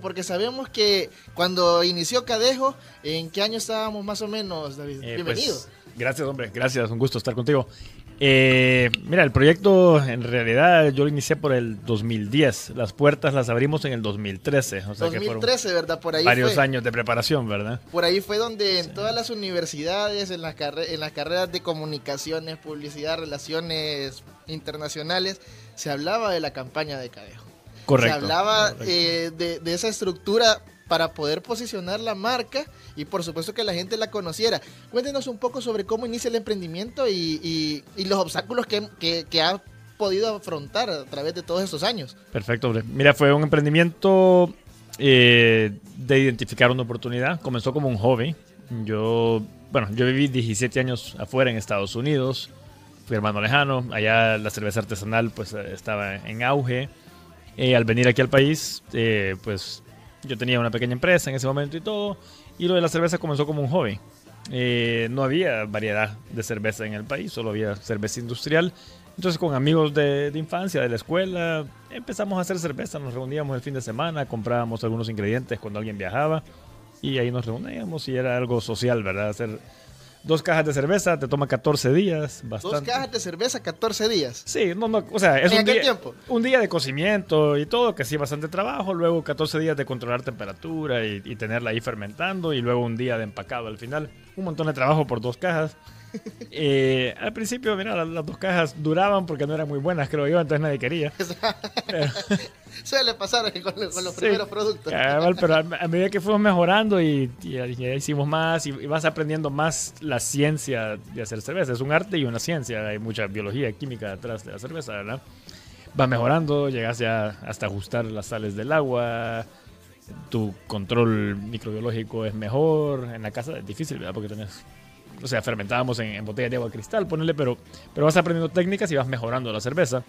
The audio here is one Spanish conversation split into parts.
Porque sabemos que cuando inició Cadejo, ¿en qué año estábamos más o menos, David? Eh, Bienvenido. pues, gracias, hombre. Gracias. Un gusto estar contigo. Eh, mira, el proyecto en realidad yo lo inicié por el 2010. Las puertas las abrimos en el 2013. O sea que 2013, fueron ¿verdad? Por ahí varios fue. años de preparación, ¿verdad? Por ahí fue donde en todas las universidades, en las, en las carreras de comunicaciones, publicidad, relaciones internacionales, se hablaba de la campaña de Cadejo. Correcto. Se hablaba correcto. eh, de, de esa estructura para poder posicionar la marca y por supuesto que la gente la conociera. Cuéntenos un poco sobre cómo inicia el emprendimiento y, y- y los obstáculos que, que- que ha podido afrontar a través de todos estos años. Perfecto, hombre. Mira, fue un emprendimiento eh, de identificar una oportunidad. Comenzó como un hobby. Yo, bueno, yo viví 17 años afuera en Estados Unidos. Fui hermano lejano. Allá la cerveza artesanal pues estaba en auge. Eh, al venir aquí al país, eh, pues yo tenía una pequeña empresa en ese momento y todo. Y lo de la cerveza comenzó como un hobby. Eh, no había variedad de cerveza en el país, solo había cerveza industrial. Entonces con amigos de, de infancia, de la escuela, empezamos a hacer cerveza, nos reuníamos el fin de semana, comprábamos algunos ingredientes cuando alguien viajaba y ahí nos reuníamos y era algo social, ¿verdad? Hacer dos cajas de cerveza te toma 14 días, bastante. Dos cajas de cerveza, 14 días. Sí, no, no, o sea, es ¿En un día, tiempo? un día de cocimiento y todo, que sí, bastante trabajo, luego 14 días de controlar temperatura y, y tenerla ahí fermentando, y luego un día de empacado al final. Un montón de trabajo por dos cajas. Eh, al principio, mira, las, las dos cajas duraban porque no eran muy buenas, creo yo, entonces nadie quería. Pero- Suele pasar con, con los Sí. primeros productos. Cabal, pero a, a medida que fuimos mejorando y, y- y hicimos más y, y vas aprendiendo más la ciencia de hacer cerveza. Es un arte y una ciencia. Hay mucha biología, química detrás de la cerveza, ¿verdad? Va mejorando, llegas ya hasta ajustar las sales del agua. Tu control microbiológico es mejor. En la casa es difícil, ¿verdad? Porque tenés... O sea, fermentábamos en, en botellas de agua cristal, ponele, pero, pero vas aprendiendo técnicas y vas mejorando la cerveza.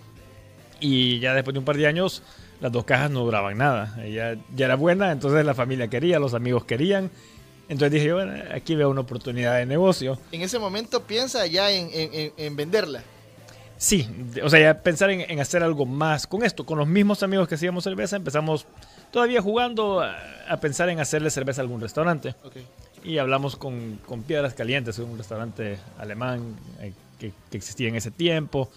Y ya después de un par de años, las dos cajas no duraban nada. Ella ya era buena, entonces la familia quería, los amigos querían. Entonces dije, yo, bueno, aquí veo una oportunidad de negocio. En ese momento piensa ya en, en- en- en venderla. Sí, o sea, ya pensar en, en hacer algo más con esto. Con los mismos amigos que hacíamos cerveza, empezamos todavía jugando a, a pensar en hacerle cerveza a algún restaurante. Y hablamos con, con Piedras Calientes, un restaurante alemán eh, que, que existía en ese tiempo.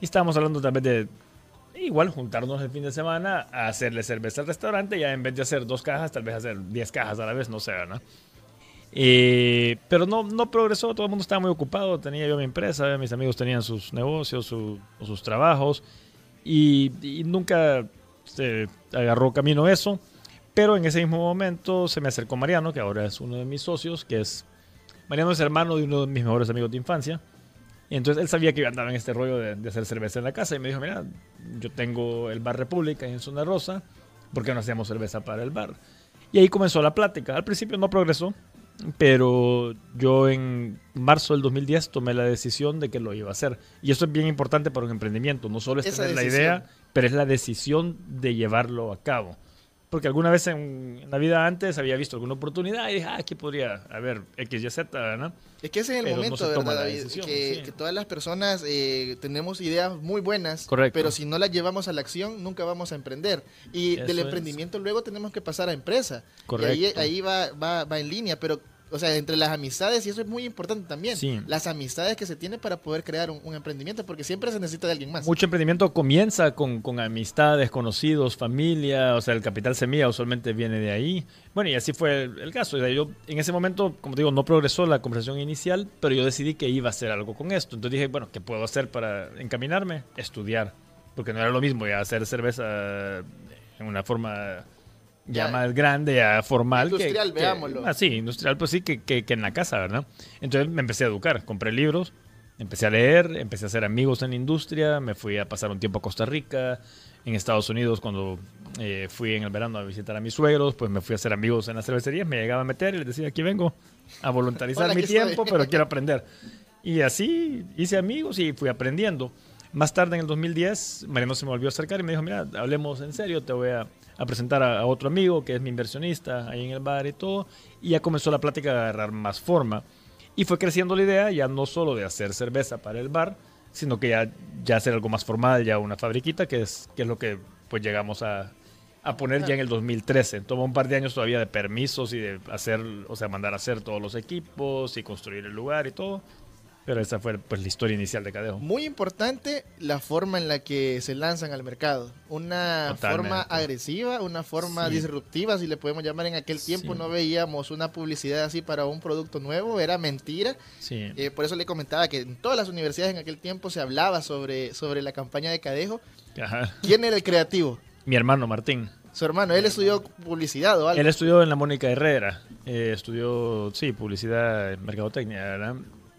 Y estábamos hablando vez de igual juntarnos el fin de semana a hacerle cerveza al restaurante. Ya en vez de hacer dos cajas, tal vez hacer diez cajas a la vez, no sé, ¿verdad? Eh, pero no, no progresó, todo el mundo estaba muy ocupado. Tenía yo mi empresa, mis amigos tenían sus negocios, su- sus trabajos. Y, y nunca se agarró camino eso. Pero en ese mismo momento se me acercó Mariano, que ahora es uno de mis socios, que es... Mariano es hermano de uno de mis mejores amigos de infancia. Y entonces él sabía que yo andaba en este rollo de, de hacer cerveza en la casa y me dijo, mira, yo tengo el bar República en Zona Rosa, ¿por qué no hacemos cerveza para el bar? Y ahí comenzó la plática. Al principio no progresó, pero yo en marzo del 2010 tomé la decisión de que lo iba a hacer. Y eso es bien importante para un emprendimiento. No solo es Esa tener la decisión. idea, pero es la decisión de llevarlo a cabo. Porque alguna vez en, en la vida antes había visto alguna oportunidad y dije, ah, aquí podría haber X, Y, Z, ¿verdad? Es que ese es el Pero momento, ¿verdad, David? decisión, que, sí. que todas las personas eh, tenemos ideas muy buenas, Correcto. pero si no las llevamos a la acción, nunca vamos a emprender. Y Eso del es. emprendimiento luego tenemos que pasar a empresa. Correcto. Y ahí, ahí va, va, va en línea, pero, o sea, entre las amistades, y eso es muy importante también, Sí. las amistades que se tienen para poder crear un, un emprendimiento, porque siempre se necesita de alguien más. Mucho emprendimiento comienza con, con amistades, conocidos, familia, o sea, el capital semilla usualmente viene de ahí. Bueno, y así fue el, el caso. O sea, yo en ese momento, como te digo, no progresó la conversación inicial, pero yo decidí que iba a hacer algo con esto. Entonces dije, bueno, ¿qué puedo hacer para encaminarme? Estudiar. Porque no era lo mismo ya hacer cerveza en una forma ya, Ya. más grande, ya formal. que- Industrial, que- veámoslo. ah, sí, industrial, pues sí, que, que- que en la casa, ¿verdad? Entonces me empecé a educar, compré libros, empecé a leer, empecé a hacer amigos en la industria, me fui a pasar un tiempo a Costa Rica, en Estados Unidos cuando eh, fui en el verano a visitar a mis suegros, pues me fui a hacer amigos en las cervecerías, me llegaba a meter y les decía, aquí vengo a voluntarizar Hola, mi tiempo, pero quiero aprender. Y así hice amigos y fui aprendiendo. Más tarde, en el 2010, Mariano se me volvió a acercar y me dijo, mira, hablemos en serio, te voy a, a presentar a, otro amigo que es mi inversionista ahí en el bar y todo. Y ya comenzó la plática a agarrar más forma. Y fue creciendo la idea ya no solo de hacer cerveza para el bar, sino que ya, ya hacer algo más formal, ya una fabriquita, que es, que es lo que pues llegamos a, a poner ya en el 2013. Tomó un par de años todavía de permisos y de hacer, o sea, mandar a hacer todos los equipos y construir el lugar y todo. Pero esa fue pues la historia inicial de Cadejo. Muy importante la forma en la que se lanzan al mercado. Una forma agresiva, una forma disruptiva, si le podemos llamar. En aquel tiempo no veíamos una publicidad así para un producto nuevo, era mentira. Sí. Eh, por eso le comentaba que en todas las universidades en aquel tiempo se hablaba sobre, sobre la campaña de Cadejo. Ajá. ¿Quién era el creativo? Mi hermano Martín. Su hermano, él estudió publicidad o algo. Él estudió en la Mónica Herrera. Eh, estudió, sí, publicidad, mercadotecnia, ¿verdad?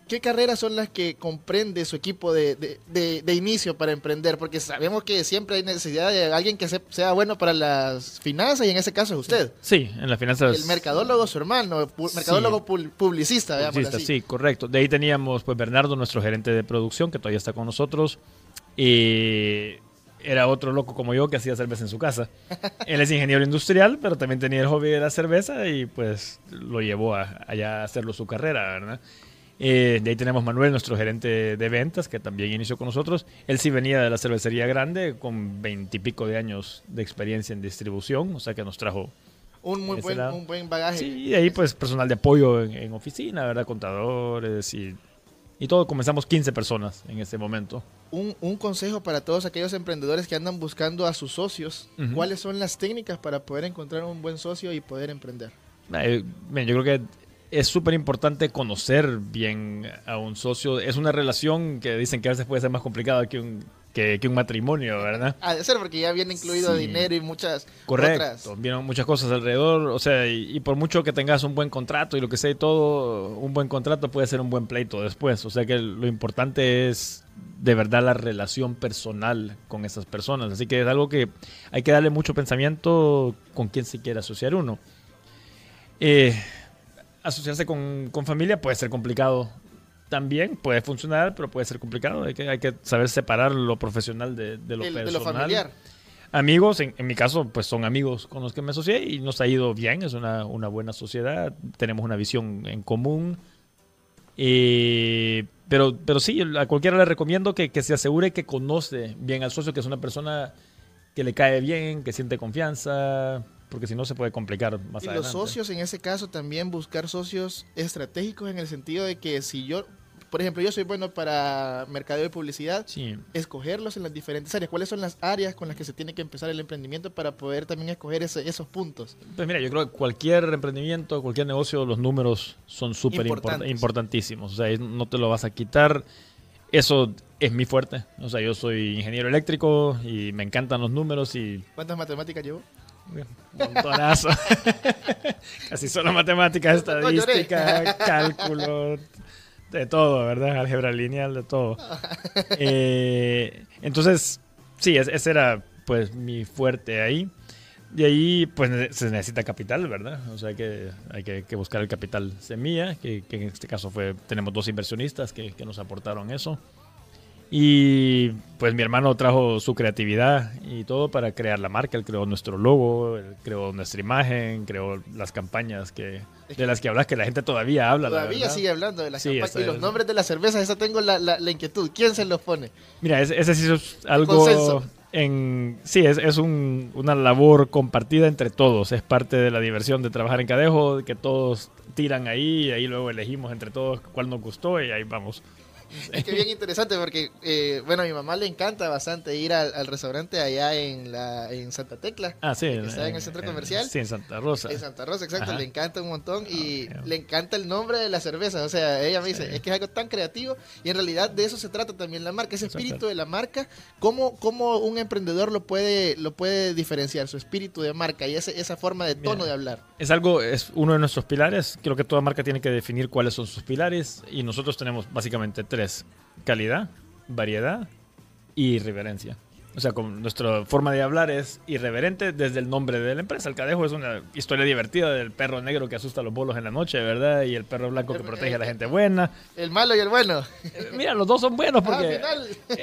¿Qué carreras son las que comprende su equipo de, de, inicio para emprender? Porque sabemos que siempre hay necesidad de alguien que sea bueno para las finanzas y en ese caso es usted. Sí, en las finanzas. El mercadólogo, su hermano, mercadólogo publicista, publicista Sí, correcto. De ahí teníamos pues Bernardo, nuestro gerente de producción, que todavía está con nosotros. Y era otro loco como yo que hacía cerveza en su casa. Él es ingeniero industrial, pero también tenía el hobby de la cerveza y pues lo llevó a, allá a hacerlo su carrera, ¿verdad? Eh, de ahí tenemos Manuel, nuestro gerente de ventas, que también inició con nosotros. Él sí venía de la cervecería grande, con veintipico de años de experiencia en distribución, o sea que nos trajo un muy buen, un buen, bagaje. Sí, y ahí pues personal de apoyo en, oficina, ¿verdad? Contadores y, y, todo. Comenzamos 15 personas en ese momento. Un, un, consejo para todos aquellos emprendedores que andan buscando a sus socios. ¿Cuáles son las técnicas para poder encontrar un buen socio y poder emprender? Eh, yo creo que es súper importante conocer bien a un socio. Es una relación que dicen que a veces puede ser más complicada que un, que, un matrimonio, ¿verdad? Ha de ser porque ya viene incluido dinero y muchas Correcto, vienen muchas cosas alrededor, o sea, y, por mucho que tengas un buen contrato y lo que sea y todo, un buen contrato puede ser un buen pleito después, o sea que lo importante es de verdad la relación personal con esas personas, así que es algo que hay que darle mucho pensamiento con quién se quiere asociar uno. Eh, asociarse con, familia puede ser complicado también, puede funcionar, pero puede ser complicado. Hay que, hay que saber separar lo profesional de, lo personal. De lo familiar. Amigos, en, mi caso, pues son amigos con los que me asocié y nos ha ido bien, es una, buena sociedad, tenemos una visión en común. pero, pero sí, a cualquiera le recomiendo que, que se asegure que conoce bien al socio, que es una persona que le cae bien, que siente confianza, porque si no se puede complicar más y los socios, en ese caso, también buscar socios estratégicos en el sentido de que si yo, por ejemplo, yo soy bueno para mercadeo y publicidad, escogerlos en las diferentes áreas. ¿Cuáles son las áreas con las que se tiene que empezar el emprendimiento para poder también escoger esos puntos? Pues mira, yo creo que cualquier emprendimiento, cualquier negocio, los números son súper importantísimos. O sea, no te lo vas a quitar. Eso es mi fuerte. O sea, yo soy ingeniero eléctrico y me encantan los números y... ¿Cuántas matemáticas llevo? Montonazo. Casi solo matemáticas, estadística, cálculo, de todo, ¿verdad? Álgebra lineal, de todo. Eh, entonces, sí, ese era pues mi fuerte ahí. De ahí, pues se necesita capital, ¿verdad? O sea, que hay que, buscar el capital semilla, que, en este caso fue, tenemos dos inversionistas que, que nos aportaron eso. Y pues mi hermano trajo su creatividad y todo para crear la marca. Él creó nuestro logo, él creó nuestra imagen, creó las campañas que de las que hablas, que la gente todavía habla. Todavía sigue hablando de las campañas. Y los nombres de las cervezas, esa tengo la, la, inquietud. ¿Quién se los pone? Mira, ese, sí es algo... En, sí, es, es un, una labor compartida entre todos. Es parte de la diversión de trabajar en Cadejo, que todos tiran ahí y ahí luego elegimos entre todos cuál nos gustó y ahí vamos. Es que bien interesante porque, eh, bueno, a mi mamá le encanta bastante ir al, restaurante allá en la en Santa Tecla. Ah, sí. Que está en el centro comercial. sí, en Santa Rosa. En Santa Rosa, exacto. Le encanta un montón y le encanta el nombre de la cerveza. O sea, ella me dice, es que es algo tan creativo y en realidad de eso se trata también la marca, ese espíritu de la marca. ¿Cómo, cómo un emprendedor lo puede, lo puede diferenciar, su espíritu de marca y ese, esa forma de tono de hablar? Es algo, es uno de nuestros pilares. Creo que toda marca tiene que definir cuáles son sus pilares y nosotros tenemos básicamente tres calidad, variedad y reverencia. O sea, con nuestra forma de hablar es irreverente desde el nombre de la empresa. El Cadejo es una historia divertida del perro negro que asusta a los bolos en la noche, ¿verdad? Y el perro blanco que protege a la gente buena. El malo y el bueno. Eh, mira, los dos son buenos ah, porque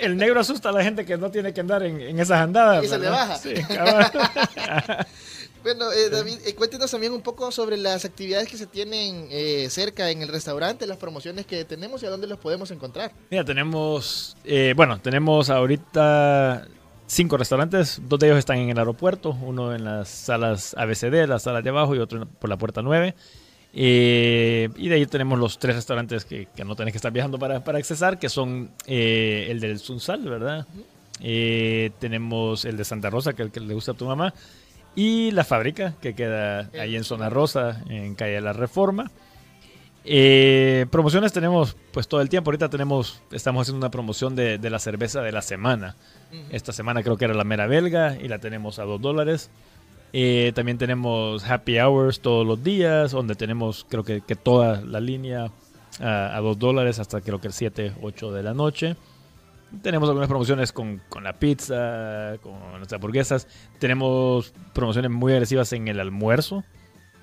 el negro asusta a la gente que no tiene que andar en, esas andadas. Y se le baja. Sí, Bueno, eh, David, eh, cuéntenos también un poco sobre las actividades que se tienen eh, cerca en el restaurante, las promociones que tenemos y a dónde los podemos encontrar. Mira, tenemos, bueno, tenemos ahorita cinco restaurantes, dos de ellos están en el aeropuerto, uno en las salas ABCD, las salas de abajo y otro por la puerta 9. Eh, y de ahí tenemos los tres restaurantes que, no tenés que estar viajando para, para accesar, que son eh, el del Sunsal, ¿verdad? Eh, tenemos el de Santa Rosa, que es el que le gusta a tu mamá, y la fábrica, que queda ahí en Zona Rosa, en Calle de la Reforma. promociones tenemos pues todo el tiempo. Ahorita tenemos, estamos haciendo una promoción de, de la cerveza de la semana. Esta semana creo que era la mera belga y la tenemos a 2 dólares. Eh, también tenemos happy hours todos los días, donde tenemos creo que, que toda la línea a, 2 dólares hasta creo que el 7, 8 de la noche. Tenemos algunas promociones con, con, la pizza, con las hamburguesas. Tenemos promociones muy agresivas en el almuerzo.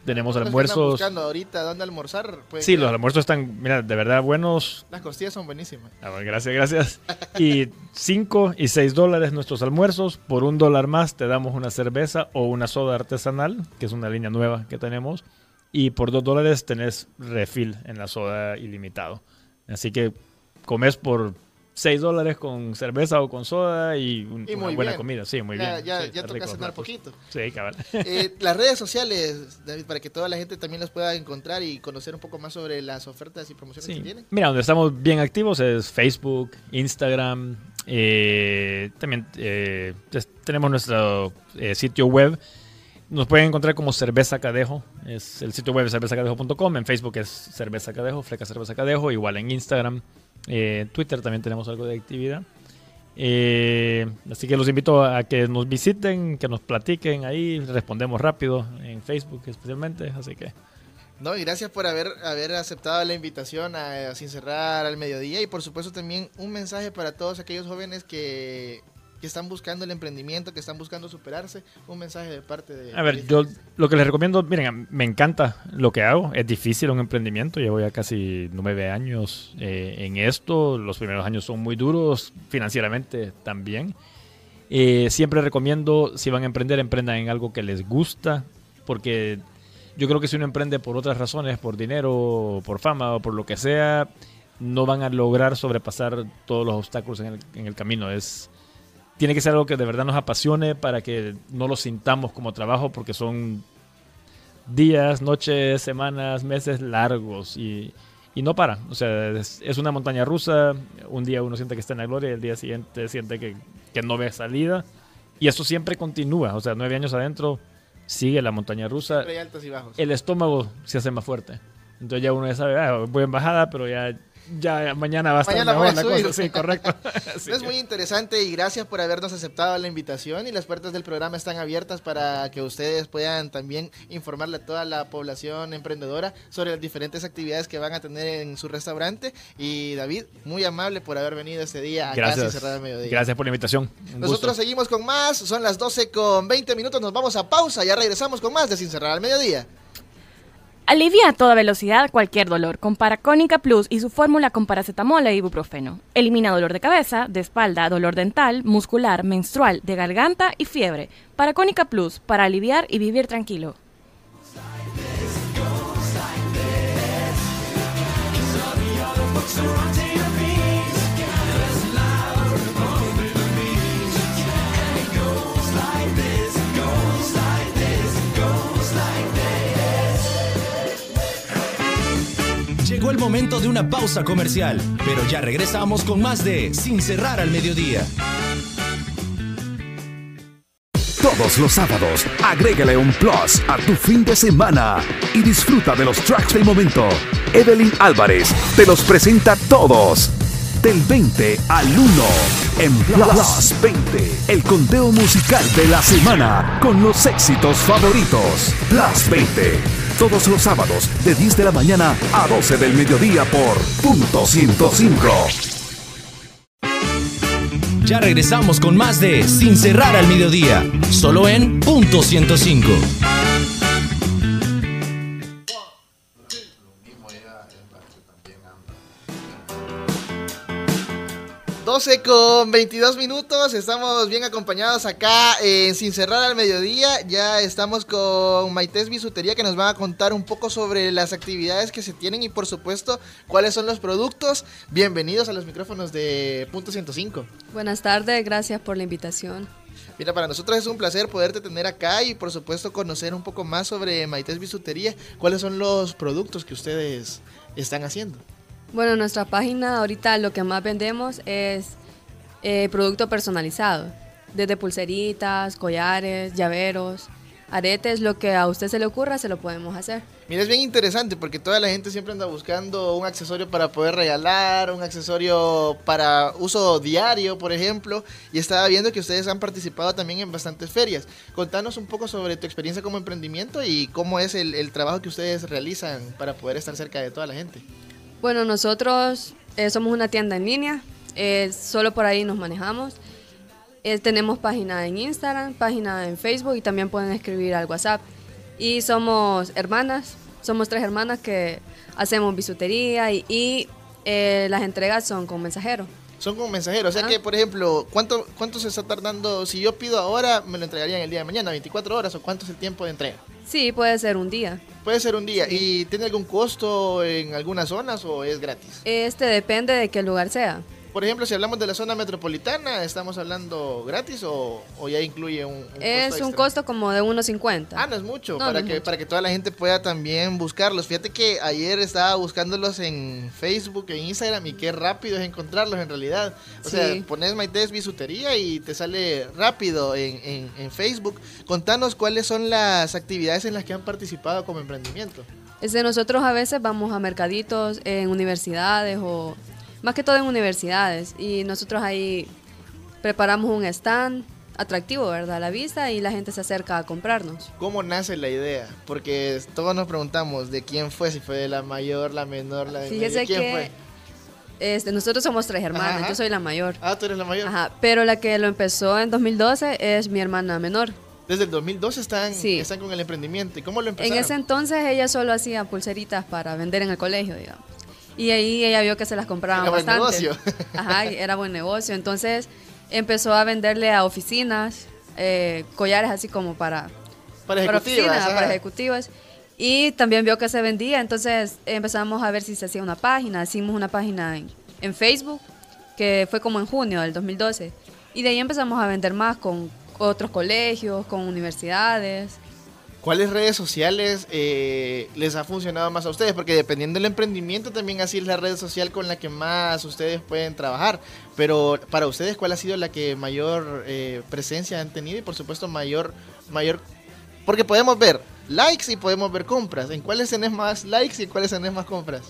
Tenemos almuerzos. buscando ahorita dónde almorzar? Sí, los almuerzos están, mira, de verdad buenos. Las costillas son buenísimas. Ah, gracias, gracias. y 5 y 6 dólares nuestros almuerzos. Por un dólar más te damos una cerveza o una soda artesanal, que es una línea nueva que tenemos. Y por 2 dólares tenés refil en la soda ilimitado. Así que comes por 6 dólares con cerveza o con soda y, una buena comida. Sí, muy bien. Ya, ya toca cenar poquito. Sí, cabal. Eh, las redes sociales, David, para que toda la gente también las pueda encontrar y conocer un poco más sobre las ofertas y promociones que tienen. Mira, donde estamos bien activos es Facebook, Instagram. Eh, también eh, tenemos nuestro sitio web. Nos pueden encontrar como Cerveza Cadejo. Es el sitio web cervezacadejo.com. En Facebook es Cerveza Cadejo, Fleca Cerveza Cadejo. Igual en Instagram eh, Twitter también tenemos algo de actividad. Eh, así que los invito a que nos visiten, que nos platiquen ahí, respondemos rápido en Facebook especialmente, así que... No, y gracias por haber, haber aceptado la invitación a, a Sin Cerrar al Mediodía. Y por supuesto también un mensaje para todos aquellos jóvenes que que están buscando el emprendimiento, que están buscando superarse, un mensaje de parte de... A ver, yo lo que les recomiendo, miren, me encanta lo que hago, es difícil un emprendimiento, llevo ya casi nueve años eh, en esto, los primeros años son muy duros, financieramente también. Eh, siempre recomiendo, si van a emprender, emprendan en algo que les gusta, porque yo creo que si uno emprende por otras razones, por dinero, por fama o por lo que sea, no van a lograr sobrepasar todos los obstáculos en el, en el camino. Es tiene que ser algo que de verdad nos apasione para que no lo sintamos como trabajo porque son días, noches, semanas, meses largos y, no para. O sea, es, una montaña rusa. Un día uno siente que está en la gloria y el día siguiente siente que, no ve salida. Y eso siempre continúa. O sea, nueve años adentro sigue la montaña rusa. altos y bajos. El estómago se hace más fuerte. Entonces ya uno ya sabe, ah, voy en bajada, pero ya ya mañana va a estar mejor la cosa. Sí, correcto. es muy interesante y gracias por habernos aceptado la invitación y las puertas del programa están abiertas para que ustedes puedan también informarle a toda la población emprendedora sobre las diferentes actividades que van a tener en su restaurante. Y David, muy amable por haber venido este día a gracias. Cerrada Mediodía. Gracias por la invitación. Nosotros seguimos con más, son las 12 con 20 minutos, nos vamos a pausa, ya regresamos con más de Sin Cerrar al Mediodía. Alivia a toda velocidad cualquier dolor con Paracónica Plus y su fórmula con paracetamol e ibuprofeno. Elimina dolor de cabeza, de espalda, dolor dental, muscular, menstrual, de garganta y fiebre. Paracónica Plus para aliviar y vivir tranquilo. Llegó el momento de una pausa comercial, pero ya regresamos con más de Sin cerrar al mediodía. Todos los sábados, agrégale un plus a tu fin de semana y disfruta de los tracks del momento. Evelyn Álvarez te los presenta todos. Del 20 al 1 en Plus 20, el conteo musical de la semana con los éxitos favoritos. Plus 20 todos los sábados de 10 de la mañana a 12 del mediodía por punto 105. Ya regresamos con más de Sin cerrar al mediodía, solo en punto 105. 12 con 22 minutos, estamos bien acompañados acá en Sin Cerrar al Mediodía. Ya estamos con Maités Bisutería que nos va a contar un poco sobre las actividades que se tienen y por supuesto cuáles son los productos. Bienvenidos a los micrófonos de Punto 105. Buenas tardes, gracias por la invitación. Mira, para nosotros es un placer poderte tener acá y por supuesto conocer un poco más sobre Maités Bisutería. ¿Cuáles son los productos que ustedes están haciendo? Bueno, en nuestra página ahorita lo que más vendemos es eh, producto personalizado, desde pulseritas, collares, llaveros, aretes, lo que a usted se le ocurra, se lo podemos hacer. Mira, es bien interesante porque toda la gente siempre anda buscando un accesorio para poder regalar, un accesorio para uso diario, por ejemplo, y estaba viendo que ustedes han participado también en bastantes ferias. Contanos un poco sobre tu experiencia como emprendimiento y cómo es el, trabajo que ustedes realizan para poder estar cerca de toda la gente. Bueno, nosotros eh, somos una tienda en línea, eh, solo por ahí nos manejamos. Eh, tenemos página en Instagram, página en Facebook y también pueden escribir al WhatsApp. Y somos hermanas, somos tres hermanas que hacemos bisutería y, eh, las entregas son con mensajeros. Son con mensajeros, o sea que, por ejemplo, ¿cuánto, ¿cuánto se está tardando? Si yo pido ahora, me lo entregarían el día de mañana, 24 horas, o cuánto es el tiempo de entrega? Sí, puede ser un día. Puede ser un día. ¿Y tiene algún costo en algunas zonas o es gratis? Este depende de qué lugar sea por ejemplo, si hablamos de la zona metropolitana, ¿estamos hablando gratis o, ya incluye un, un Es un costo como de 1.50. Ah, no es mucho, para, que, para que toda la gente pueda también buscarlos. Fíjate que ayer estaba buscándolos en Facebook, en Instagram, y qué rápido es encontrarlos en realidad. O sea, pones Maites Bisutería y te sale rápido en, en Facebook. Contanos cuáles son las actividades en las que han participado como emprendimiento. de nosotros a veces vamos a mercaditos en universidades o más que todo en universidades. Y nosotros ahí preparamos un stand atractivo, ¿verdad? A la vista y la gente se acerca a comprarnos. ¿Cómo nace la idea? Porque todos nos preguntamos de quién fue, si fue de la mayor, la menor, la de Fíjese ¿Quién que fue? Este, nosotros somos tres hermanas, yo soy la mayor. Ah, tú eres la mayor. Ajá, pero la que lo empezó en 2012 es mi hermana menor. Desde el 2012 están, están con el emprendimiento. ¿Y cómo lo empezaron? En ese entonces ella solo hacía pulseritas para vender en el colegio, digamos. Y ahí ella vio que se las compraban era bastante. Buen negocio. Ajá, era buen negocio. Entonces empezó a venderle a oficinas eh, collares así como para, para ejecutivas. Para, ejecutivas. Y también vio que se vendía, entonces empezamos a ver si se hacía una página. Hicimos una página en, en Facebook, que fue como en junio del 2012. Y de ahí empezamos a vender más con otros colegios, con universidades. ¿Cuáles redes sociales eh, les ha funcionado más a ustedes? Porque dependiendo del emprendimiento también así es la red social con la que más ustedes pueden trabajar. Pero para ustedes, ¿cuál ha sido la que mayor eh, presencia han tenido? Y por supuesto mayor, mayor... Porque podemos ver likes y podemos ver compras. ¿En cuáles tenés más likes y en cuáles tenés más compras?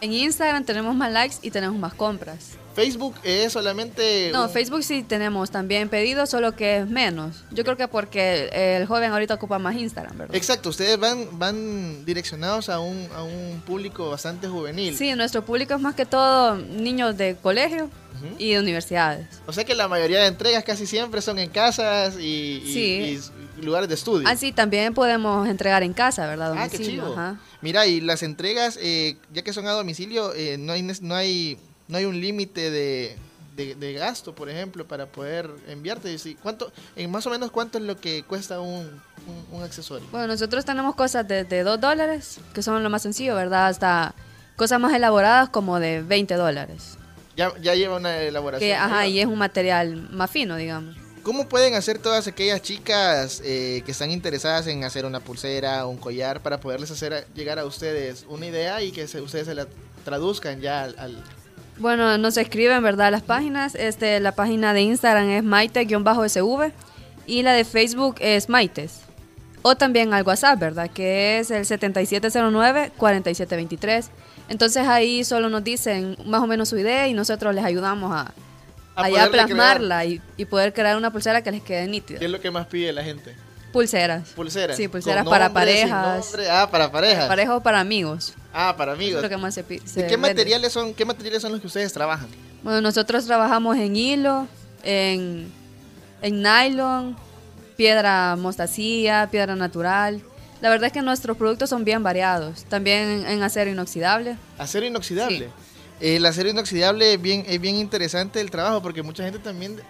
En Instagram tenemos más likes y tenemos más compras. Facebook es solamente... No, Facebook sí tenemos también pedidos, solo que es menos. Yo creo que porque el joven ahorita ocupa más Instagram, ¿verdad? Exacto, ustedes van, van direccionados a un, a un público bastante juvenil. Sí, nuestro público es más que todo niños de colegio y de universidades. O sea que la mayoría de entregas casi siempre son en casas y, lugares de estudio. Ah, sí, también podemos entregar en casa, ¿verdad? Ah, qué chido. Mira, y las entregas, eh, ya que son a domicilio, eh, no hay... No hay no hay un límite de, de, gasto, por ejemplo, para poder enviarte. ¿Cuánto, en más o menos cuánto es lo que cuesta un, un, accesorio? Bueno, nosotros tenemos cosas de, de 2 dólares, que son lo más sencillo, ¿verdad? Hasta cosas más elaboradas como de 20 dólares. Ya, ya lleva una elaboración. ajá, y es un material más fino, digamos. ¿Cómo pueden hacer todas aquellas chicas eh, que están interesadas en hacer una pulsera o un collar para poderles hacer llegar a ustedes una idea y que ustedes se la traduzcan ya al, bueno, nos escriben, ¿verdad? Las páginas. Este, la página de Instagram es maite-sv y la de Facebook es maites. O también al WhatsApp, ¿verdad? Que es el 7709-4723. Entonces ahí solo nos dicen más o menos su idea y nosotros les ayudamos a, a, plasmarla y, poder crear una pulsera que les quede nítida. ¿Qué es lo que más pide la gente? Pulseras. Pulseras. Sí, pulseras para parejas. Ah, para parejas. Para parejas o para amigos. Ah, para amigos. qué materiales son qué materiales son los que ustedes trabajan? Bueno, nosotros trabajamos en hilo, en, en nylon, piedra mostacilla, piedra natural. La verdad es que nuestros productos son bien variados. También en acero inoxidable. ¿Acero inoxidable? El acero inoxidable es bien, es bien interesante el trabajo porque mucha gente también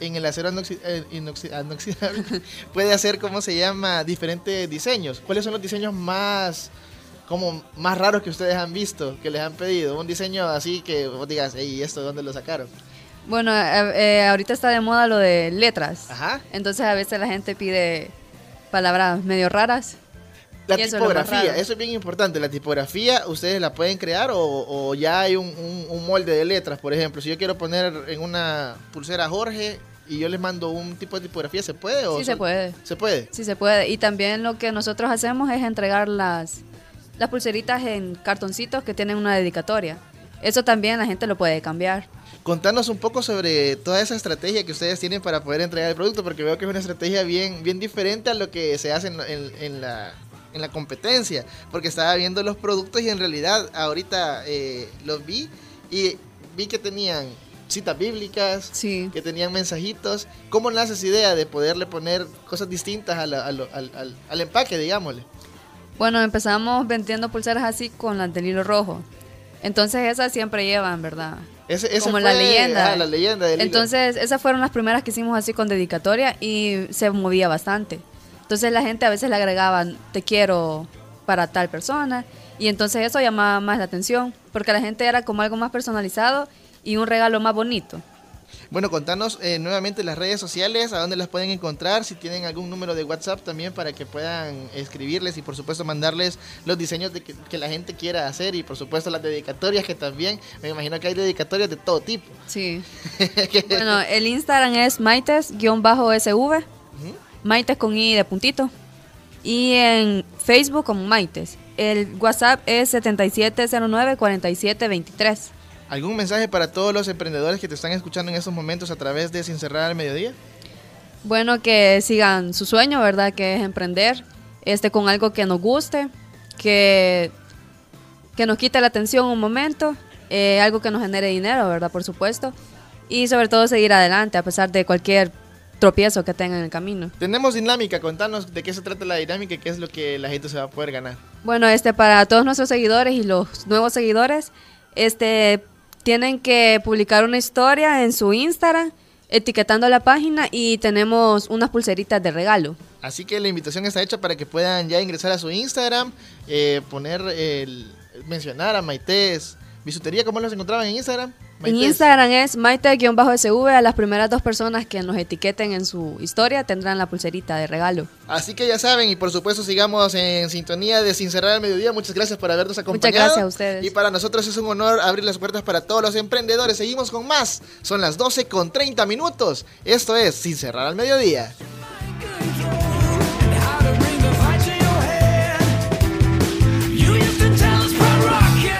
en el acero eh, inoxidable puede hacer, ¿cómo se llama?, diferentes diseños. ¿Cuáles son los diseños más como más raros que ustedes han visto, que les han pedido? Un diseño así que vos digas, ¿y esto de dónde lo sacaron? Bueno, eh, eh, ahorita está de moda lo de letras. Ajá. Entonces a veces la gente pide palabras medio raras. La eso tipografía, eso es bien importante. La tipografía, ¿ustedes la pueden crear o, o ya hay un, un- un molde de letras? Por ejemplo, si yo quiero poner en una pulsera Jorge y yo les mando un tipo de tipografía, ¿se puede? O Sí se puede. ¿Se puede? Sí se puede. Y también lo que nosotros hacemos es entregar las, las pulseritas en cartoncitos que tienen una dedicatoria. Eso también la gente lo puede cambiar. Contanos un poco sobre toda esa estrategia que ustedes tienen para poder entregar el producto, porque veo que es una estrategia bien, bien diferente a lo que se hace en, en- en la, en la competencia, porque estaba viendo los productos y en realidad ahorita eh, los vi y vi que tenían citas bíblicas, Sí. que tenían mensajitos. ¿Cómo nace esa idea de poderle poner cosas distintas a la- a lo- al, al- al empaque, digámosle? Bueno, empezamos vendiendo pulseras así con las del hilo rojo. Entonces esas siempre llevan, ¿verdad? Ese, ese Como la leyenda. ah, la leyenda del hilo. Entonces esas fueron las primeras que hicimos así con dedicatoria y se movía bastante. Entonces la gente a veces le agregaba te quiero para tal persona y entonces eso llamaba más la atención porque la gente era como algo más personalizado y un regalo más bonito. Bueno, contanos eh, nuevamente las redes sociales, a dónde las pueden encontrar, si tienen algún número de WhatsApp también para que puedan escribirles y por supuesto mandarles los diseños de que, que la gente quiera hacer y por supuesto las dedicatorias que también, me imagino que hay dedicatorias de todo tipo. Sí. bueno, el Instagram es maites-sv, maites con i de puntito, y en Facebook como maites. El WhatsApp es 7709-4723. ¿Algún mensaje para todos los emprendedores que te están escuchando en estos momentos a través de Sin Cerrar al Mediodía? Bueno, que sigan su sueño, ¿verdad? Que es emprender este, con algo que nos guste, que, que nos quite la atención un momento, eh, algo que nos genere dinero, ¿verdad? Por supuesto. Y sobre todo seguir adelante a pesar de cualquier tropiezo que tenga en el camino. Tenemos dinámica, contanos de qué se trata la dinámica y qué es lo que la gente se va a poder ganar. Bueno, este para todos nuestros seguidores y los nuevos seguidores, este tienen que publicar una historia en su Instagram etiquetando la página y tenemos unas pulseritas de regalo. Así que la invitación está hecha para que puedan ya ingresar a su Instagram, eh, poner el, mencionar a Maités Bisutería, ¿cómo los encontraban en Instagram? En Maités. Instagram es maite-sv. A las primeras dos personas que nos etiqueten en su historia tendrán la pulserita de regalo. Así que ya saben, y por supuesto sigamos en sintonía de Sin Cerrar al Mediodía. Muchas gracias por habernos acompañado. gracias a ustedes. Y para nosotros es un honor abrir las puertas para todos los emprendedores. Seguimos con más. Son las 12 con 30 minutos. Esto es Sin Cerrar al Mediodía.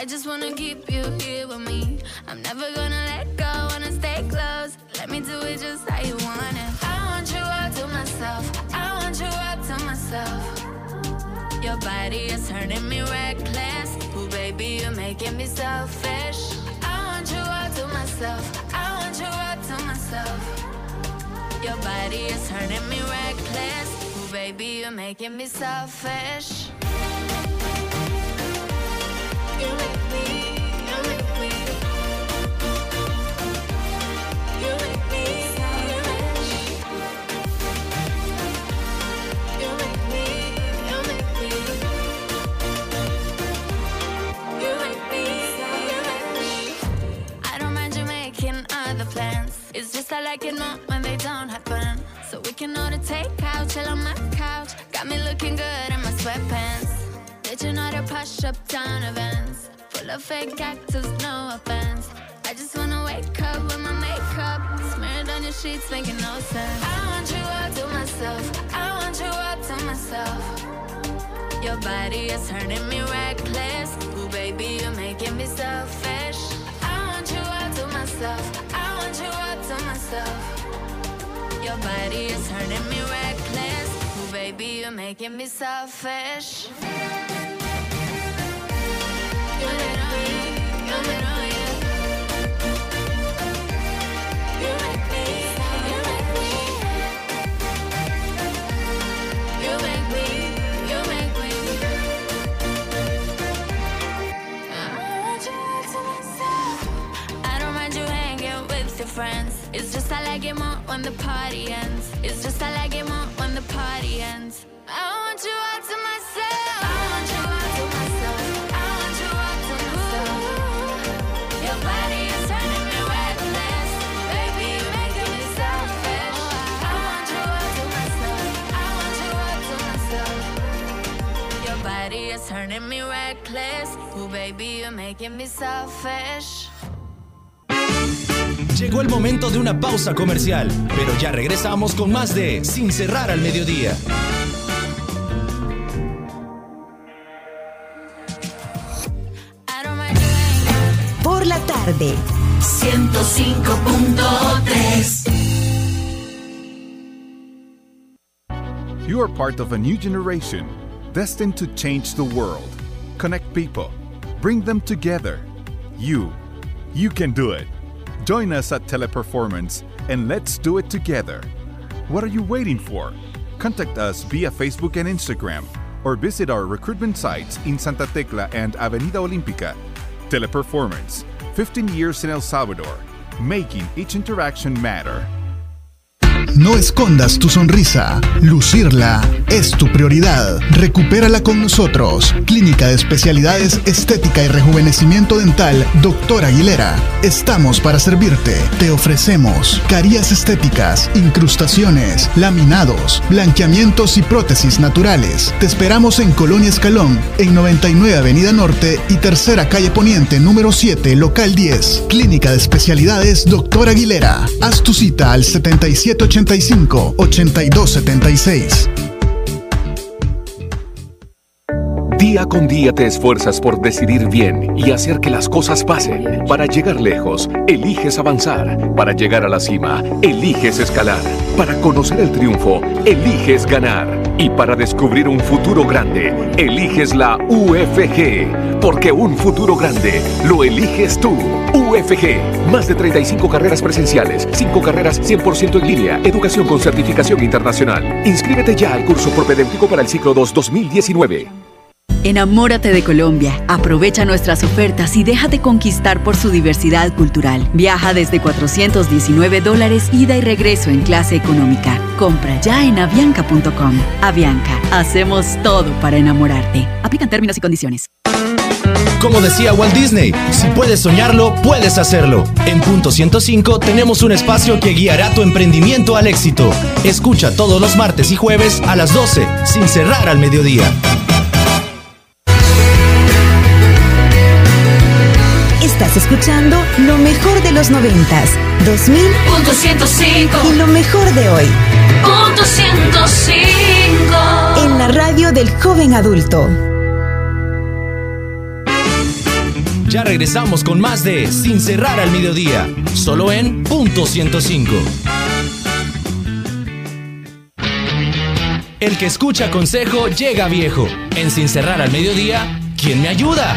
I just wanna keep you here with me. I'm never gonna let go, wanna stay close. Let me do it just how you want it. I want you all to myself. I want you all to myself. Your body is turning me reckless. Ooh, baby, you're making me selfish. I want you all to myself. I want you all to myself. Your body is turning me reckless. Ooh, baby, you're making me selfish. It's just I like it more when they don't happen. So we can order takeout, chill on my couch. Got me looking good in my sweatpants. Did you know to push up down events? Full of fake actors, no offense. I just wanna wake up with my makeup smeared on your sheets, making no sense. I want you all to myself. I want you all to myself. Your body is turning me reckless. Ooh, baby, you're making me selfish. I want you all to myself. I want you all to myself. Your body is turning me reckless. Ooh, baby, you're making me selfish friends. It's just I like it more when the party ends. It's just I like it more when the party ends. Turning me reckless. Ooh, baby, you're making me selfish. Llegó el momento de una pausa comercial, pero ya regresamos con más de Sin cerrar al mediodía. Por la tarde. 105.3 You are part of a new generation destined to change the world. Connect people, bring them together. You, you can do it. Join us at Teleperformance and let's do it together. What are you waiting for? Contact us via Facebook and Instagram or visit our recruitment sites in Santa Tecla and Avenida Olímpica. Teleperformance, 15 years in El Salvador, making each interaction matter. No escondas tu sonrisa. Lucirla es tu prioridad. Recupérala con nosotros. Clínica de Especialidades Estética y Rejuvenecimiento Dental, Doctor Aguilera. Estamos para servirte. Te ofrecemos carías estéticas, incrustaciones, laminados, blanqueamientos y prótesis naturales. Te esperamos en Colonia Escalón, en 99 Avenida Norte y Tercera Calle Poniente, número 7, local 10. Clínica de Especialidades, Doctor Aguilera. Haz tu cita al 7785-8276. Día con día te esfuerzas por decidir bien y hacer que las cosas pasen. Para llegar lejos, eliges avanzar. Para llegar a la cima, eliges escalar. Para conocer el triunfo, eliges ganar. Y para descubrir un futuro grande, eliges la UFG. Porque un futuro grande lo eliges tú. UFG. Más de 35 carreras presenciales, 5 carreras 100% en línea, educación con certificación internacional. Inscríbete ya al curso propedéutico para el ciclo 2 2019. Enamórate de Colombia, aprovecha nuestras ofertas y déjate conquistar por su diversidad cultural. Viaja desde 419 dólares ida y regreso en clase económica. Compra ya en avianca.com. Avianca, hacemos todo para enamorarte. Aplican términos y condiciones. Como decía Walt Disney, si puedes soñarlo, puedes hacerlo. En Punto 105 tenemos un espacio que guiará tu emprendimiento al éxito. Escucha todos los martes y jueves a las 12, sin cerrar al mediodía. Estás escuchando lo mejor de los noventas, 2000 Punto 105 y lo mejor de hoy. Punto 105 En la radio del joven adulto. Ya regresamos con más de Sin cerrar al mediodía, solo en Punto 105. El que escucha consejo llega viejo. En Sin cerrar al mediodía, ¿quién me ayuda?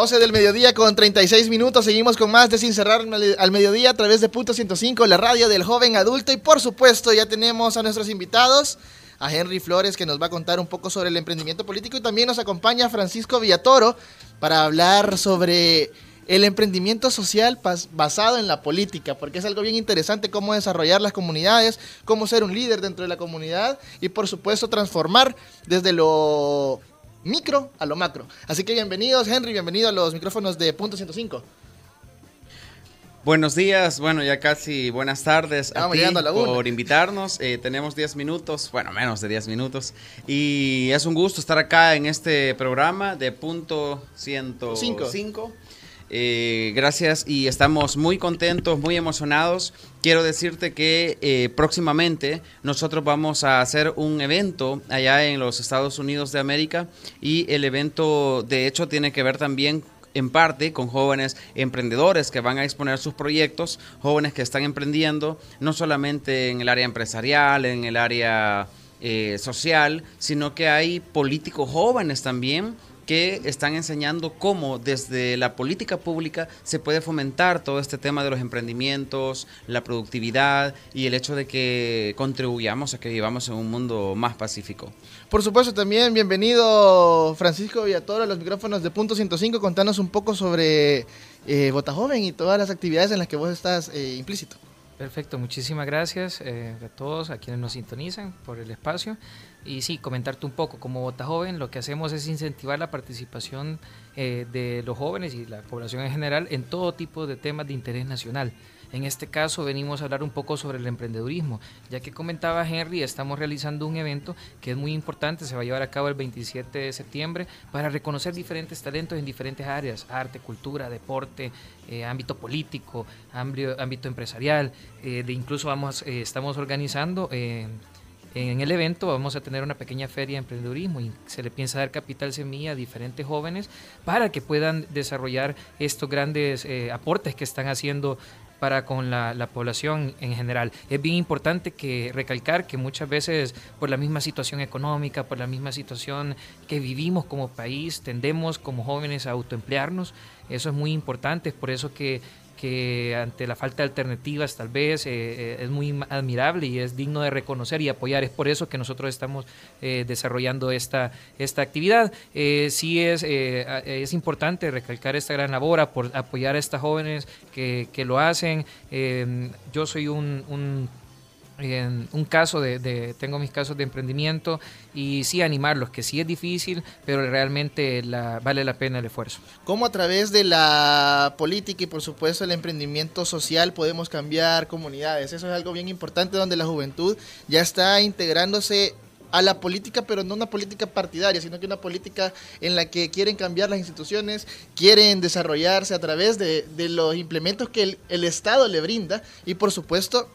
12 del mediodía con 36 minutos. Seguimos con más de Sin Cerrar al Mediodía a través de Punto 105, la radio del joven adulto. Y por supuesto, ya tenemos a nuestros invitados, a Henry Flores, que nos va a contar un poco sobre el emprendimiento político. Y también nos acompaña Francisco Villatoro para hablar sobre el emprendimiento social basado en la política, porque es algo bien interesante cómo desarrollar las comunidades, cómo ser un líder dentro de la comunidad y por supuesto transformar desde lo micro a lo macro. Así que bienvenidos Henry, bienvenido a los micrófonos de Punto 105. Buenos días, bueno, ya casi buenas tardes a ti llegando a por invitarnos. Eh, tenemos 10 minutos, bueno, menos de 10 minutos. Y es un gusto estar acá en este programa de punto 105. Eh, gracias y estamos muy contentos, muy emocionados. Quiero decirte que eh, próximamente nosotros vamos a hacer un evento allá en los Estados Unidos de América y el evento de hecho tiene que ver también en parte con jóvenes emprendedores que van a exponer sus proyectos, jóvenes que están emprendiendo, no solamente en el área empresarial, en el área eh, social, sino que hay políticos jóvenes también que están enseñando cómo desde la política pública se puede fomentar todo este tema de los emprendimientos, la productividad y el hecho de que contribuyamos a que vivamos en un mundo más pacífico. Por supuesto, también bienvenido Francisco Villatoro a los micrófonos de Punto 105. Contanos un poco sobre eh, Bota Joven y todas las actividades en las que vos estás eh, implícito. Perfecto, muchísimas gracias eh, a todos, a quienes nos sintonizan por el espacio. Y sí, comentarte un poco, como Bota Joven lo que hacemos es incentivar la participación eh, de los jóvenes y la población en general en todo tipo de temas de interés nacional. En este caso venimos a hablar un poco sobre el emprendedurismo, ya que comentaba Henry, estamos realizando un evento que es muy importante, se va a llevar a cabo el 27 de septiembre para reconocer diferentes talentos en diferentes áreas, arte, cultura, deporte, eh, ámbito político, ámbito, empresarial, eh, de incluso vamos, eh, estamos organizando en el evento vamos a tener una pequeña feria de emprendedurismo y se le piensa dar capital semilla a diferentes jóvenes para que puedan desarrollar estos grandes aportes que están haciendo para con la, población en general. Es bien importante que recalcar que muchas veces por la misma situación económica, por la misma situación que vivimos como país, tendemos como jóvenes a autoemplearnos. Eso es muy importante, es por eso que que ante la falta de alternativas tal vez eh, eh, es muy admirable y es digno de reconocer y apoyar. Es por eso que nosotros estamos eh, desarrollando esta, esta actividad. sí es, es importante recalcar esta gran labor, apoyar a estas jóvenes que, que lo hacen. yo soy un en un caso de, tengo mis casos de emprendimiento y sí animarlos, que sí es difícil, pero realmente vale la pena el esfuerzo. ¿Cómo a través de la política y por supuesto el emprendimiento social podemos cambiar comunidades? Eso es algo bien importante donde la juventud ya está integrándose a la política, pero no una política partidaria, sino que una política en la que quieren cambiar las instituciones, quieren desarrollarse a través de, los implementos que el Estado le brinda y por supuesto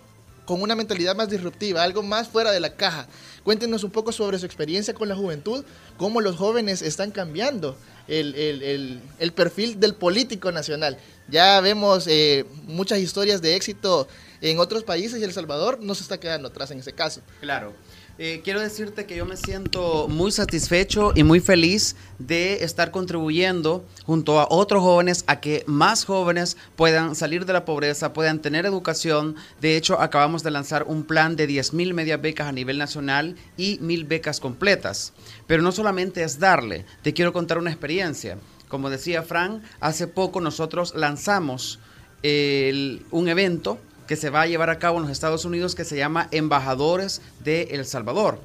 con una mentalidad más disruptiva, algo más fuera de la caja. Cuéntenos un poco sobre su experiencia con la juventud, cómo los jóvenes están cambiando el, perfil del político nacional. Ya vemos eh, muchas historias de éxito en otros países y El Salvador no se está quedando atrás en ese caso. Claro. Eh, quiero decirte que yo me siento muy satisfecho y muy feliz de estar contribuyendo junto a otros jóvenes a que más jóvenes puedan salir de la pobreza, puedan tener educación. De hecho, acabamos de lanzar un plan de 10 mil medias becas a nivel nacional y mil becas completas. Pero no solamente es darle, te quiero contar una experiencia. Como decía Fran, hace poco nosotros lanzamos un evento que se va a llevar a cabo en los Estados Unidos que se llama Embajadores de El Salvador.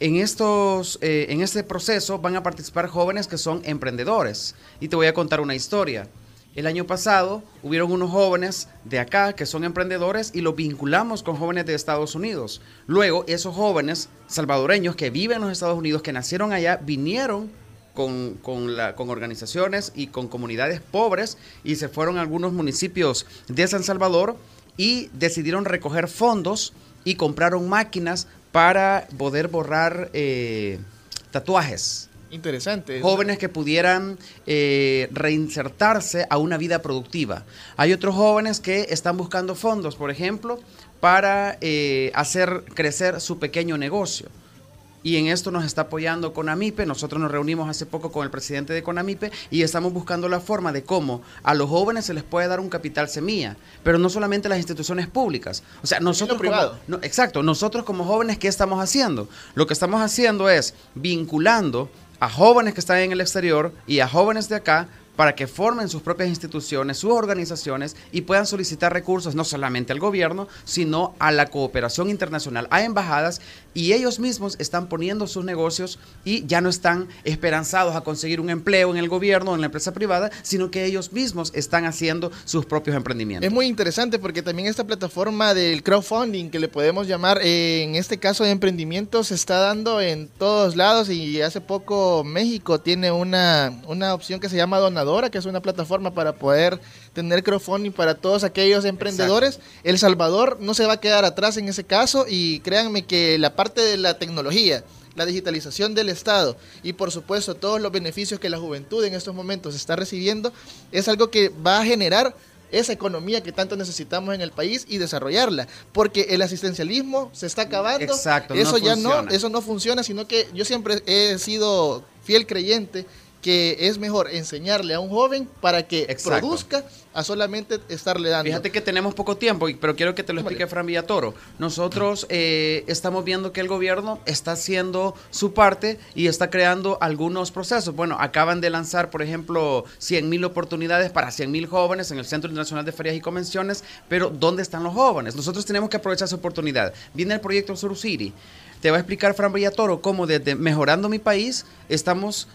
En, estos, eh, en este proceso van a participar jóvenes que son emprendedores. Y te voy a contar una historia. El año pasado hubieron unos jóvenes de acá que son emprendedores y los vinculamos con jóvenes de Estados Unidos. Luego esos jóvenes salvadoreños que viven en los Estados Unidos, que nacieron allá, vinieron con, con, con, organizaciones y con comunidades pobres y se fueron a algunos municipios de San Salvador y decidieron recoger fondos y compraron máquinas para poder borrar eh, tatuajes. Interesante. Jóvenes que pudieran eh, reinsertarse a una vida productiva. Hay otros jóvenes que están buscando fondos, por ejemplo, para eh, hacer crecer su pequeño negocio y en esto nos está apoyando Conamipe. Nosotros nos reunimos hace poco con el presidente de Conamipe y estamos buscando la forma de cómo a los jóvenes se les puede dar un capital semilla, pero no solamente las instituciones públicas. O sea, nosotros como, no, exacto, nosotros como jóvenes qué estamos haciendo? Lo que estamos haciendo es vinculando a jóvenes que están en el exterior y a jóvenes de acá para que formen sus propias instituciones, sus organizaciones y puedan solicitar recursos no solamente al gobierno, sino a la cooperación internacional, a embajadas y ellos mismos están poniendo sus negocios y ya no están esperanzados a conseguir un empleo en el gobierno o en la empresa privada, sino que ellos mismos están haciendo sus propios emprendimientos. Es muy interesante porque también esta plataforma del crowdfunding que le podemos llamar, eh, en este caso de emprendimiento, se está dando en todos lados y hace poco México tiene una, una opción que se llama Donadora, que es una plataforma para poder tener crowdfunding para todos aquellos emprendedores. El Salvador no se va a quedar atrás en ese caso y créanme que la parte de la tecnología, la digitalización del Estado y por supuesto todos los beneficios que la juventud en estos momentos está recibiendo es algo que va a generar esa economía que tanto necesitamos en el país y desarrollarla, porque el asistencialismo se está acabando. Exacto, eso ya no, eso no funciona, sino que yo siempre he sido fiel creyente que es mejor enseñarle a un joven para que Exacto. produzca a solamente estarle dando. Fíjate que tenemos poco tiempo, pero quiero que te lo explique Fran Villatoro. Nosotros eh, estamos viendo que el gobierno está haciendo su parte y está creando algunos procesos. Bueno, acaban de lanzar, por ejemplo, 100 mil oportunidades para 100 mil jóvenes en el Centro Internacional de Ferias y Convenciones, pero ¿dónde están los jóvenes? Nosotros tenemos que aprovechar esa oportunidad. Viene el proyecto Sur City. Te va a explicar Fran Villatoro cómo desde Mejorando mi País estamos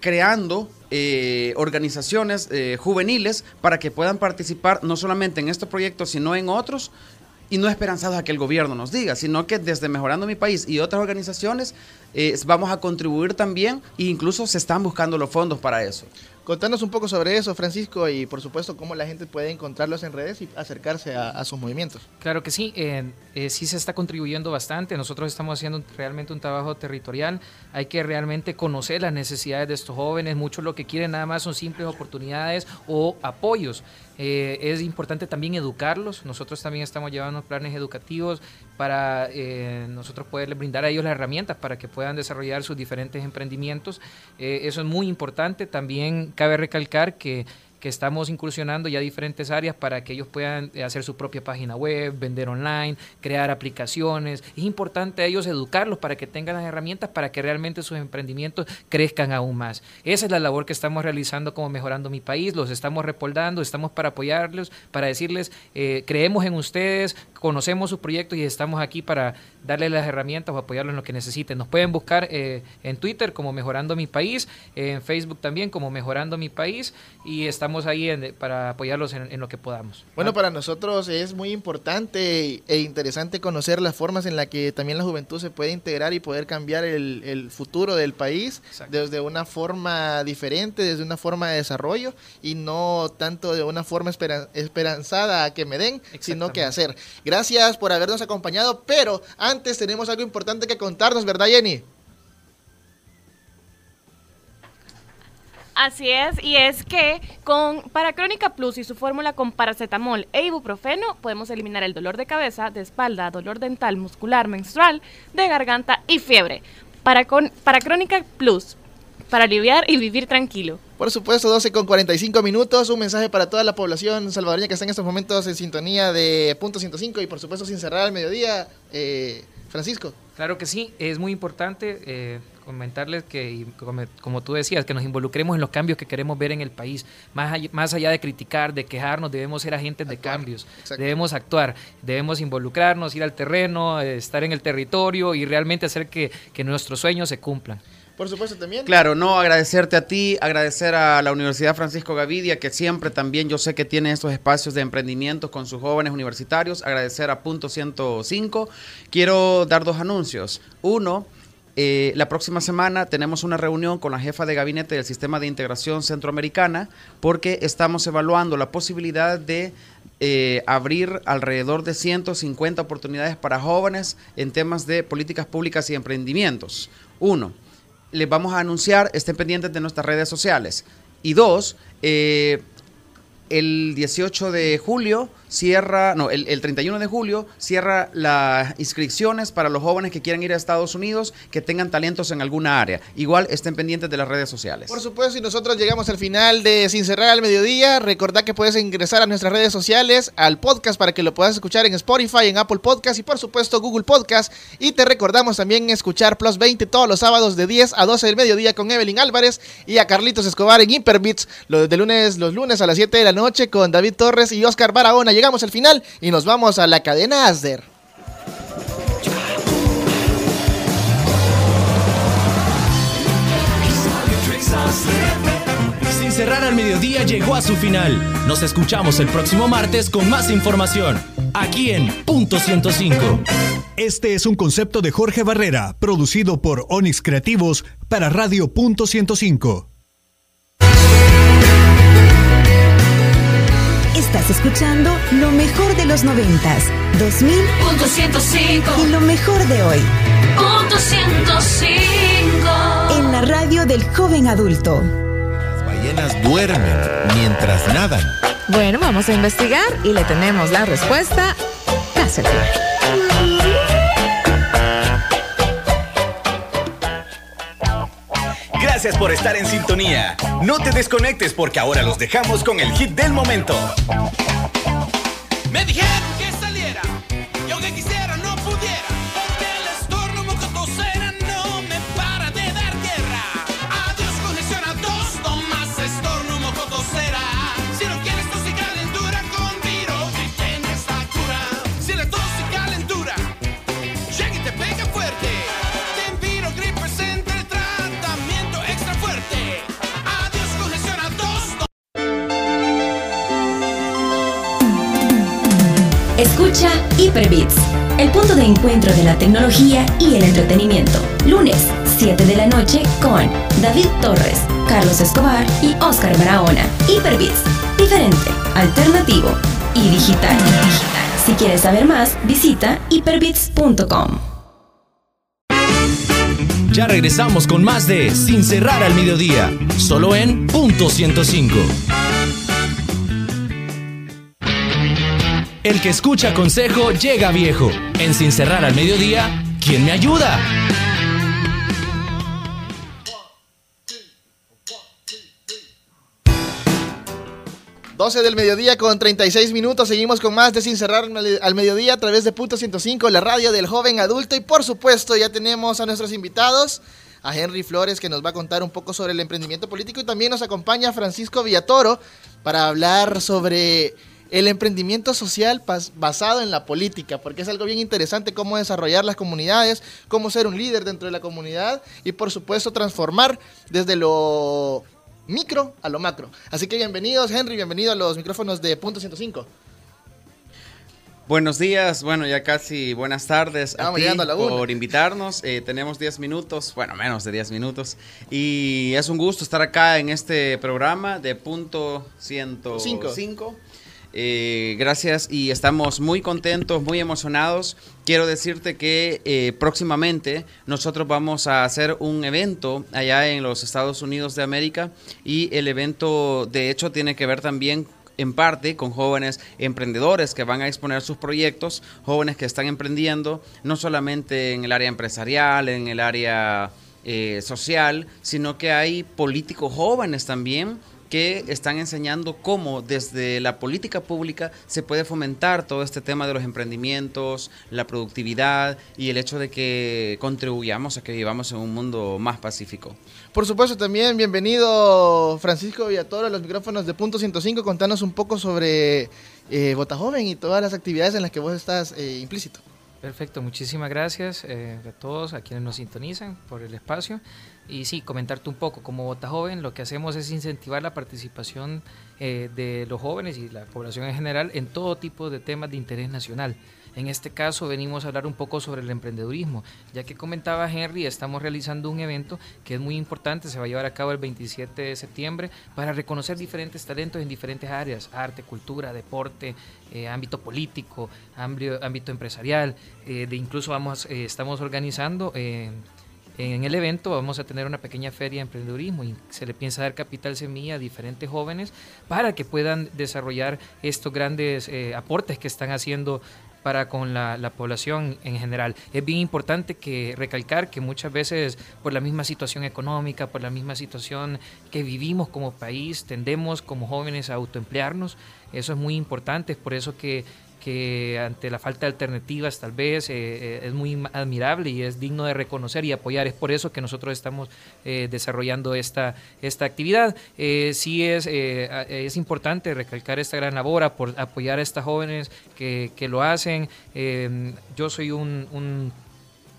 creando eh, organizaciones eh, juveniles para que puedan participar no solamente en este proyecto, sino en otros, y no esperanzados a que el gobierno nos diga, sino que desde Mejorando mi País y otras organizaciones eh, vamos a contribuir también e incluso se están buscando los fondos para eso. Contanos un poco sobre eso, Francisco, y por supuesto cómo la gente puede encontrarlos en redes y acercarse a, sus movimientos. Claro que sí, eh, eh, sí se está contribuyendo bastante. Nosotros estamos haciendo realmente un trabajo territorial. Hay que realmente conocer las necesidades de estos jóvenes. Muchos lo que quieren nada más son simples oportunidades o apoyos. Eh, es importante también educarlos. Nosotros también estamos llevando planes educativos para eh, nosotros poderles brindar a ellos las herramientas para que puedan desarrollar sus diferentes emprendimientos. Eh, eso es muy importante. También cabe recalcar que que estamos incursionando ya diferentes áreas para que ellos puedan eh, hacer su propia página web, vender online, crear aplicaciones. Es importante a ellos educarlos para que tengan las herramientas para que realmente sus emprendimientos crezcan aún más. Esa es la labor que estamos realizando como Mejorando mi País, los estamos respaldando, estamos para apoyarlos, para decirles, eh, creemos en ustedes, conocemos sus proyectos y estamos aquí para darles las herramientas o apoyarlos en lo que necesiten. Nos pueden buscar eh, en Twitter como Mejorando mi País, en Facebook también como Mejorando mi País y estamos ahí en- para apoyarlos en, en lo que podamos. Bueno, para nosotros es muy importante e interesante conocer las formas en las que también la juventud se puede integrar y poder cambiar el, el futuro del país desde una forma diferente, desde una forma de desarrollo y no tanto de una forma esperan- esperanzada a que me den, sino que hacer. Gracias por habernos acompañado, pero antes tenemos algo importante que contarnos, ¿verdad, Jenny? Así es, y es que con para Crónica Plus y su fórmula con paracetamol e ibuprofeno podemos eliminar el dolor de cabeza, de espalda, dolor dental, muscular, menstrual, de garganta y fiebre. Para, con, para Plus, para aliviar y vivir tranquilo. Por supuesto, 12 con 45 minutos. Un mensaje para toda la población salvadoreña que está en estos momentos en sintonía de punto 105 y por supuesto sin cerrar al mediodía. Eh, Francisco. Claro que sí, es muy importante eh, comentarles que, como, como tú decías, que nos involucremos en los cambios que queremos ver en el país. Más allá, más allá de criticar, de quejarnos, debemos ser agentes de cambios. Debemos actuar, debemos involucrarnos, ir al terreno, estar en el territorio y realmente hacer que, que nuestros sueños se cumplan. Por supuesto también. Claro, no, agradecerte a ti, agradecer a la Universidad Francisco Gavidia, que siempre también yo sé que tiene estos espacios de emprendimiento con sus jóvenes universitarios, agradecer a Punto 105. Quiero dar dos anuncios. Uno, eh, la próxima semana tenemos una reunión con la jefa de gabinete del Sistema de Integración Centroamericana porque estamos evaluando la posibilidad de eh, abrir alrededor de 150 oportunidades para jóvenes en temas de políticas públicas y emprendimientos. Uno, les vamos a anunciar, estén pendientes de nuestras redes sociales. Y dos, eh, el 18 de julio cierra, no, el, el 31 de julio cierra las inscripciones para los jóvenes que quieran ir a Estados Unidos, que tengan talentos en alguna área. Igual estén pendientes de las redes sociales. Por supuesto, y nosotros llegamos al final de Sin Cerrar al Mediodía. Recordad que puedes ingresar a nuestras redes sociales, al podcast para que lo puedas escuchar en Spotify, en Apple Podcast y por supuesto Google Podcast. Y te recordamos también escuchar Plus 20 todos los sábados de 10 a 12 del mediodía con Evelyn Álvarez y a Carlitos Escobar en Hyperbits los de lunes, los lunes a las 7 de la noche con David Torres y Oscar Barahona. Llegamos al final y nos vamos a la cadena Asder. Sin cerrar al mediodía llegó a su final. Nos escuchamos el próximo martes con más información. Aquí en Punto 105. Este es un concepto de Jorge Barrera, producido por Onix Creativos para Radio Punto 105. Estás escuchando lo mejor de los noventas, 2000 Punto 105. y lo mejor de hoy. Punto 105. En la radio del joven adulto. ballenas duermen mientras nadan. Bueno, vamos a investigar y le tenemos la respuesta casi Gracias por estar en sintonía. No te desconectes porque ahora los dejamos con el hit del momento. Escucha Hyperbits, el punto de encuentro de la tecnología y el entretenimiento. Lunes, 7 de la noche con David Torres, Carlos Escobar y Oscar Barahona. Hyperbits, diferente, alternativo y digital. Si quieres saber más, visita hyperbits.com. Ya regresamos con más de Sin cerrar al mediodía, solo en punto 105. El que escucha consejo llega viejo. En Sin cerrar al mediodía, ¿quién me ayuda? Dos 12 del mediodía con 36 minutos. Seguimos con más de Sin Cerrar al Mediodía a través de Punto 105, la radio del joven adulto. Y por supuesto, ya tenemos a nuestros invitados, a Henry Flores, que nos va a contar un poco sobre el emprendimiento político. Y también nos acompaña Francisco Villatoro para hablar sobre el emprendimiento social basado en la política, porque es algo bien interesante cómo desarrollar las comunidades, cómo ser un líder dentro de la comunidad y por supuesto transformar desde lo micro a lo macro. Así que bienvenidos, Henry, bienvenido a los micrófonos de Punto 105. Buenos días, bueno, ya casi buenas tardes a ti a la por invitarnos. Eh, tenemos 10 minutos, bueno, menos de 10 minutos. Y es un gusto estar acá en este programa de punto 105. Eh, gracias y estamos muy contentos, muy emocionados. Quiero decirte que eh, próximamente nosotros vamos a hacer un evento allá en los Estados Unidos de América y el evento de hecho tiene que ver también en parte con jóvenes emprendedores que van a exponer sus proyectos, jóvenes que están emprendiendo, no solamente en el área empresarial, en el área eh, social, sino que hay políticos jóvenes también que están enseñando cómo desde la política pública se puede fomentar todo este tema de los emprendimientos, la productividad y el hecho de que contribuyamos a que vivamos en un mundo más pacífico. Por supuesto, también bienvenido Francisco Villatoro a los micrófonos de Punto 105. Contanos un poco sobre eh, Bota Joven y todas las actividades en las que vos estás eh, implícito. Perfecto, muchísimas gracias eh, a todos, a quienes nos sintonizan por el espacio. Y sí, comentarte un poco, como Bota Joven lo que hacemos es incentivar la participación eh, de los jóvenes y la población en general en todo tipo de temas de interés nacional. En este caso venimos a hablar un poco sobre el emprendedurismo, ya que comentaba Henry, estamos realizando un evento que es muy importante, se va a llevar a cabo el 27 de septiembre para reconocer diferentes talentos en diferentes áreas, arte, cultura, deporte, eh, ámbito político, ámbito, ámbito empresarial, eh, de incluso vamos, eh, estamos organizando... en el evento vamos a tener una pequeña feria de emprendedurismo y se le piensa dar capital semilla a diferentes jóvenes para que puedan desarrollar estos grandes eh, aportes que están haciendo para con la, la población en general. Es bien importante que recalcar que muchas veces por la misma situación económica, por la misma situación que vivimos como país, tendemos como jóvenes a autoemplearnos. Eso es muy importante, es por eso que que ante la falta de alternativas tal vez eh, eh, es muy admirable y es digno de reconocer y apoyar. Es por eso que nosotros estamos eh, desarrollando esta, esta actividad. Eh, sí es, es importante recalcar esta gran labor, apoyar a estas jóvenes que, que lo hacen. Yo soy un- un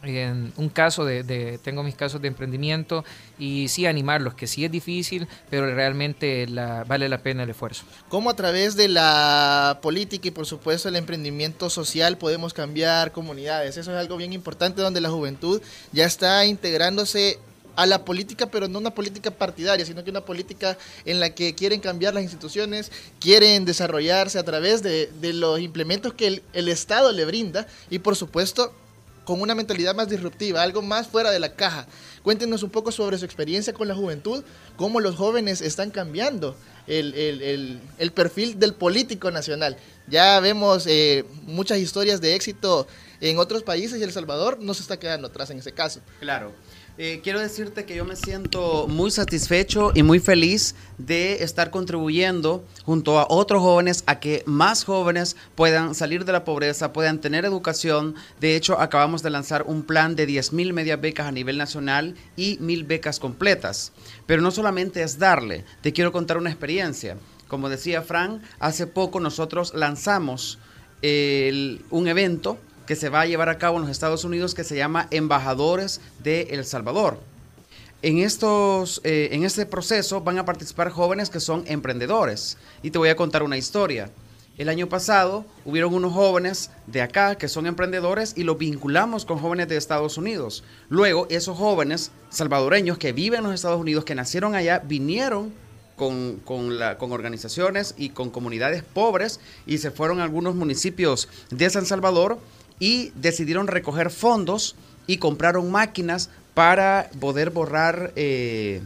en un caso de, tengo mis casos de emprendimiento y sí animarlos que sí es difícil pero realmente vale la pena el esfuerzo Cómo a través de la política y por supuesto el emprendimiento social podemos cambiar comunidades. Eso es algo bien importante donde la juventud ya está integrándose a la política, pero no una política partidaria, sino que una política en la que quieren cambiar las instituciones, quieren desarrollarse a través de, los implementos que el Estado le brinda y por supuesto con una mentalidad más disruptiva, algo más fuera de la caja. Cuéntenos un poco sobre su experiencia con la juventud, cómo los jóvenes están cambiando el, el- el- perfil del político nacional. Ya vemos eh, muchas historias de éxito en otros países y El Salvador no se está quedando atrás en ese caso. Claro. Eh, quiero decirte que yo me siento muy satisfecho y muy feliz de estar contribuyendo junto a otros jóvenes a que más jóvenes puedan salir de la pobreza, puedan tener educación. De hecho, acabamos de lanzar un plan de 10 mil medias becas a nivel nacional y mil becas completas. Pero no solamente es darle, te quiero contar una experiencia. Como decía Frank, hace poco nosotros lanzamos el- un evento que se va a llevar a cabo en los Estados Unidos que se llama Embajadores de El Salvador. En, estos, eh, en este proceso van a participar jóvenes que son emprendedores. Y te voy a contar una historia. El año pasado hubieron unos jóvenes de acá que son emprendedores y los vinculamos con jóvenes de Estados Unidos. Luego esos jóvenes salvadoreños que viven en los Estados Unidos, que nacieron allá, vinieron con, con la- con organizaciones y con comunidades pobres y se fueron a algunos municipios de San Salvador y decidieron recoger fondos y compraron máquinas para poder borrar eh,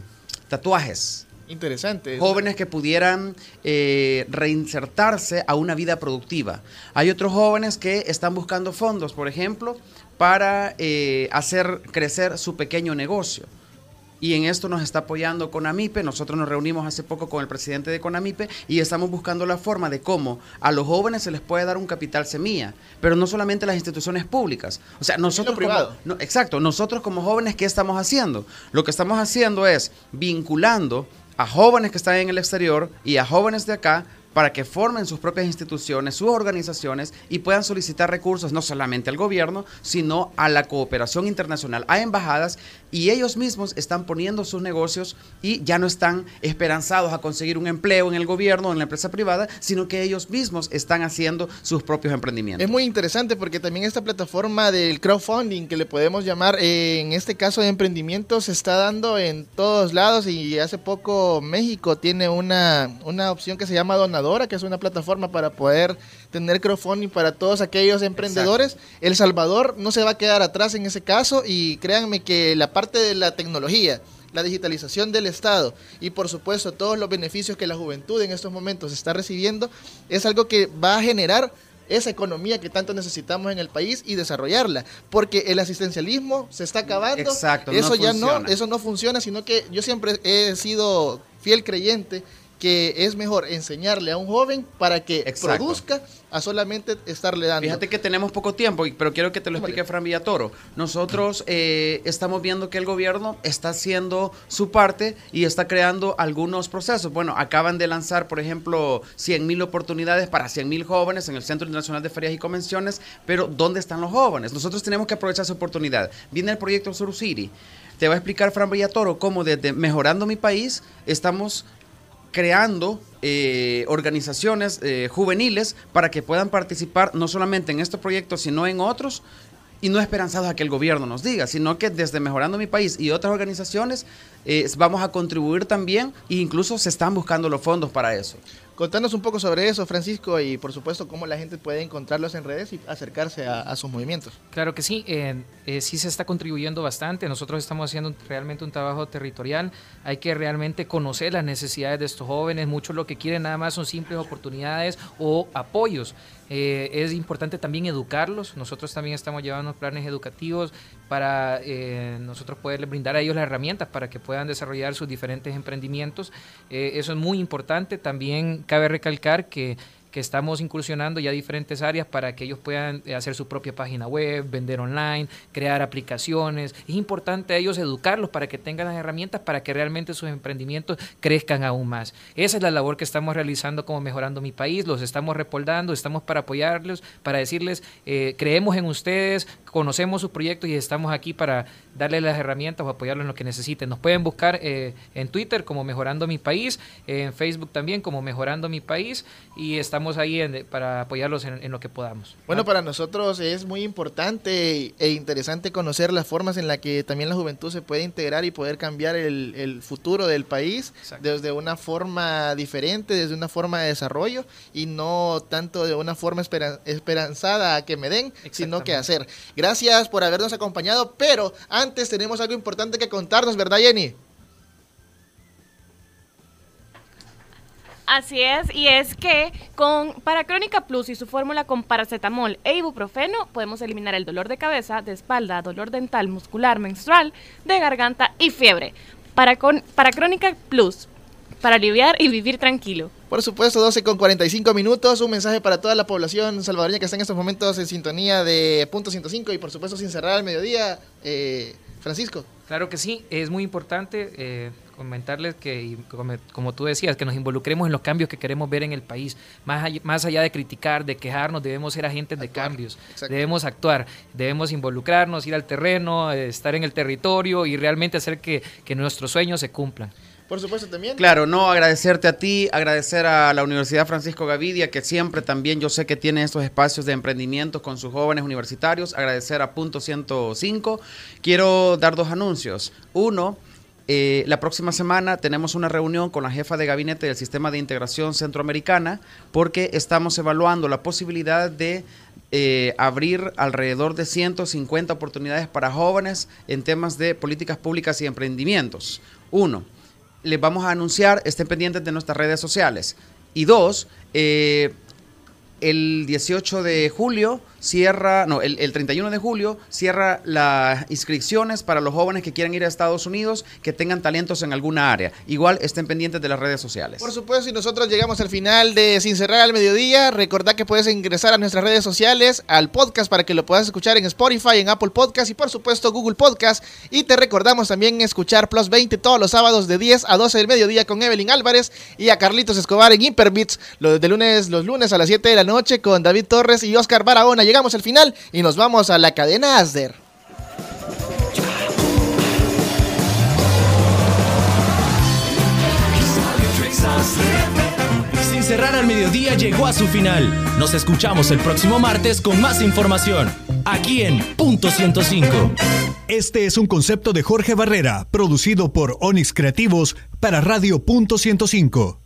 tatuajes. Interesante. Jóvenes que pudieran eh, reinsertarse a una vida productiva. Hay otros jóvenes que están buscando fondos, por ejemplo, para eh, hacer crecer su pequeño negocio. Y en esto nos está apoyando Conamipe. Nosotros nos reunimos hace poco con el presidente de Conamipe y estamos buscando la forma de cómo a los jóvenes se les puede dar un capital semilla, pero no solamente las instituciones públicas. O sea, nosotros como- no, exacto, nosotros como jóvenes, ¿qué estamos haciendo? Lo que estamos haciendo es vinculando a jóvenes que están en el exterior y a jóvenes de acá para que formen sus propias instituciones, sus organizaciones y puedan solicitar recursos no solamente al gobierno, sino a la cooperación internacional, a embajadas y ellos mismos están poniendo sus negocios y ya no están esperanzados a conseguir un empleo en el gobierno o en la empresa privada, sino que ellos mismos están haciendo sus propios emprendimientos. Es muy interesante porque también esta plataforma del crowdfunding que le podemos llamar, eh, en este caso de emprendimiento, se está dando en todos lados y hace poco México tiene una, una opción que se llama Donadora, que es una plataforma para poder tener crowdfunding para todos aquellos emprendedores. El Salvador no se va a quedar atrás en ese caso y créanme que la parte de la tecnología, la digitalización del Estado y por supuesto todos los beneficios que la juventud en estos momentos está recibiendo es algo que va a generar esa economía que tanto necesitamos en el país y desarrollarla, porque el asistencialismo se está acabando. Exacto, no eso ya funciona. no, eso no funciona, sino que yo siempre he sido fiel creyente que es mejor enseñarle a un joven para que Exacto. produzca a solamente estarle dando. Fíjate que tenemos poco tiempo, pero quiero que te lo explique Fran Villatoro. Nosotros eh, estamos viendo que el gobierno está haciendo su parte y está creando algunos procesos. Bueno, acaban de lanzar, por ejemplo, 100 mil oportunidades para 100 mil jóvenes en el Centro Internacional de Ferias y Convenciones, pero ¿dónde están los jóvenes? Nosotros tenemos que aprovechar esa oportunidad. Viene el proyecto Sur City. Te va a explicar Fran Villatoro cómo desde Mejorando mi País estamos creando eh, organizaciones eh, juveniles para que puedan participar no solamente en estos proyectos, sino en otros, y no esperanzados a que el gobierno nos diga, sino que desde Mejorando mi País y otras organizaciones eh, vamos a contribuir también e incluso se están buscando los fondos para eso. Contanos un poco sobre eso, Francisco, y por supuesto cómo la gente puede encontrarlos en redes y acercarse a, sus movimientos. Claro que sí, eh, eh, sí se está contribuyendo bastante. Nosotros estamos haciendo realmente un trabajo territorial. Hay que realmente conocer las necesidades de estos jóvenes. Muchos lo que quieren nada más son simples oportunidades o apoyos. Eh, es importante también educarlos. Nosotros también estamos llevando planes educativos para eh, nosotros poderles brindar a ellos las herramientas para que puedan desarrollar sus diferentes emprendimientos. Eh, eso es muy importante. También cabe recalcar que que estamos incursionando ya diferentes áreas para que ellos puedan eh, hacer su propia página web, vender online, crear aplicaciones. Es importante a ellos educarlos para que tengan las herramientas para que realmente sus emprendimientos crezcan aún más. Esa es la labor que estamos realizando como Mejorando Mi País, los estamos respaldando, estamos para apoyarlos, para decirles, eh, creemos en ustedes, conocemos sus proyectos y estamos aquí para darles las herramientas o apoyarlos en lo que necesiten. Nos pueden buscar eh, en Twitter como Mejorando Mi País, en Facebook también como Mejorando Mi País y estamos ahí en- para apoyarlos en, en lo que podamos. Bueno, para nosotros es muy importante e interesante conocer las formas en las que también la juventud se puede integrar y poder cambiar el, el futuro del país desde una forma diferente, desde una forma de desarrollo y no tanto de una forma espera- esperanzada que me den, sino que hacer. Gracias por habernos acompañado, pero antes tenemos algo importante que contarnos, ¿verdad, Jenny? Así es, y es que con para Crónica Plus y su fórmula con paracetamol e ibuprofeno podemos eliminar el dolor de cabeza, de espalda, dolor dental, muscular, menstrual, de garganta y fiebre. Para, con, para Crónica Plus, para aliviar y vivir tranquilo. Por supuesto, 12 con 45 minutos. Un mensaje para toda la población salvadoreña que está en estos momentos en sintonía de punto 105 y por supuesto sin cerrar al mediodía. Eh, Francisco. Claro que sí, es muy importante eh, comentarles que, como, tú decías, que nos involucremos en los cambios que queremos ver en el país. Más allá, más allá de criticar, de quejarnos, debemos ser agentes de cambios. Debemos actuar, debemos involucrarnos, ir al terreno, eh, estar en el territorio y realmente hacer que, que nuestros sueños se cumplan. Por supuesto también. Claro, no, agradecerte a ti, agradecer a la Universidad Francisco Gavidia, que siempre también yo sé que tiene estos espacios de emprendimiento con sus jóvenes universitarios, agradecer a Punto 105. Quiero dar dos anuncios. Uno, eh, la próxima semana tenemos una reunión con la jefa de gabinete del Sistema de Integración Centroamericana porque estamos evaluando la posibilidad de eh, abrir alrededor de 150 oportunidades para jóvenes en temas de políticas públicas y emprendimientos. Uno, les vamos a anunciar, estén pendientes de nuestras redes sociales. Y dos, eh, el 18 de julio cierra, no, el, el 31 de julio cierra las inscripciones para los jóvenes que quieran ir a Estados Unidos, que tengan talentos en alguna área. Igual estén pendientes de las redes sociales. Por supuesto, y nosotros llegamos al final de Sin Cerrar al Mediodía. Recordad que puedes ingresar a nuestras redes sociales, al podcast, para que lo puedas escuchar en Spotify, en Apple Podcast y por supuesto Google Podcast. Y te recordamos también escuchar Plus 20 todos los sábados de 10 a 12 del mediodía con Evelyn Álvarez y a Carlitos Escobar en Hyperbits, los, de lunes, los lunes a las 7 de la noche con David Torres y Oscar Barahona. Llegamos al final y nos vamos a la cadena Asder. Sin cerrar al mediodía llegó a su final. Nos escuchamos el próximo martes con más información. Aquí en Punto 105. Este es un concepto de Jorge Barrera, producido por Onix Creativos para Radio Punto 105.